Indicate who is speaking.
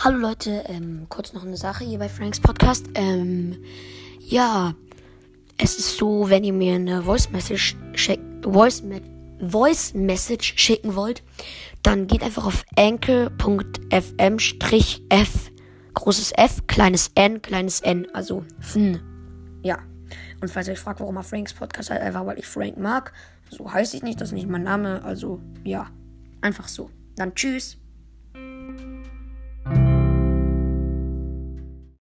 Speaker 1: Hallo Leute, ähm, kurz noch eine Sache hier bei Franks Podcast. Ähm, ja, es ist so, wenn ihr mir eine Voice Message, Voice, Voice Message schicken wollt, dann geht einfach auf enkel.fm-f, großes F, kleines N, kleines N, also fn. Ja. Und falls ihr euch fragt, warum er Franks Podcast heißt, einfach weil ich Frank mag. So heiße ich nicht, das ist nicht mein Name, also ja, einfach so. Dann tschüss.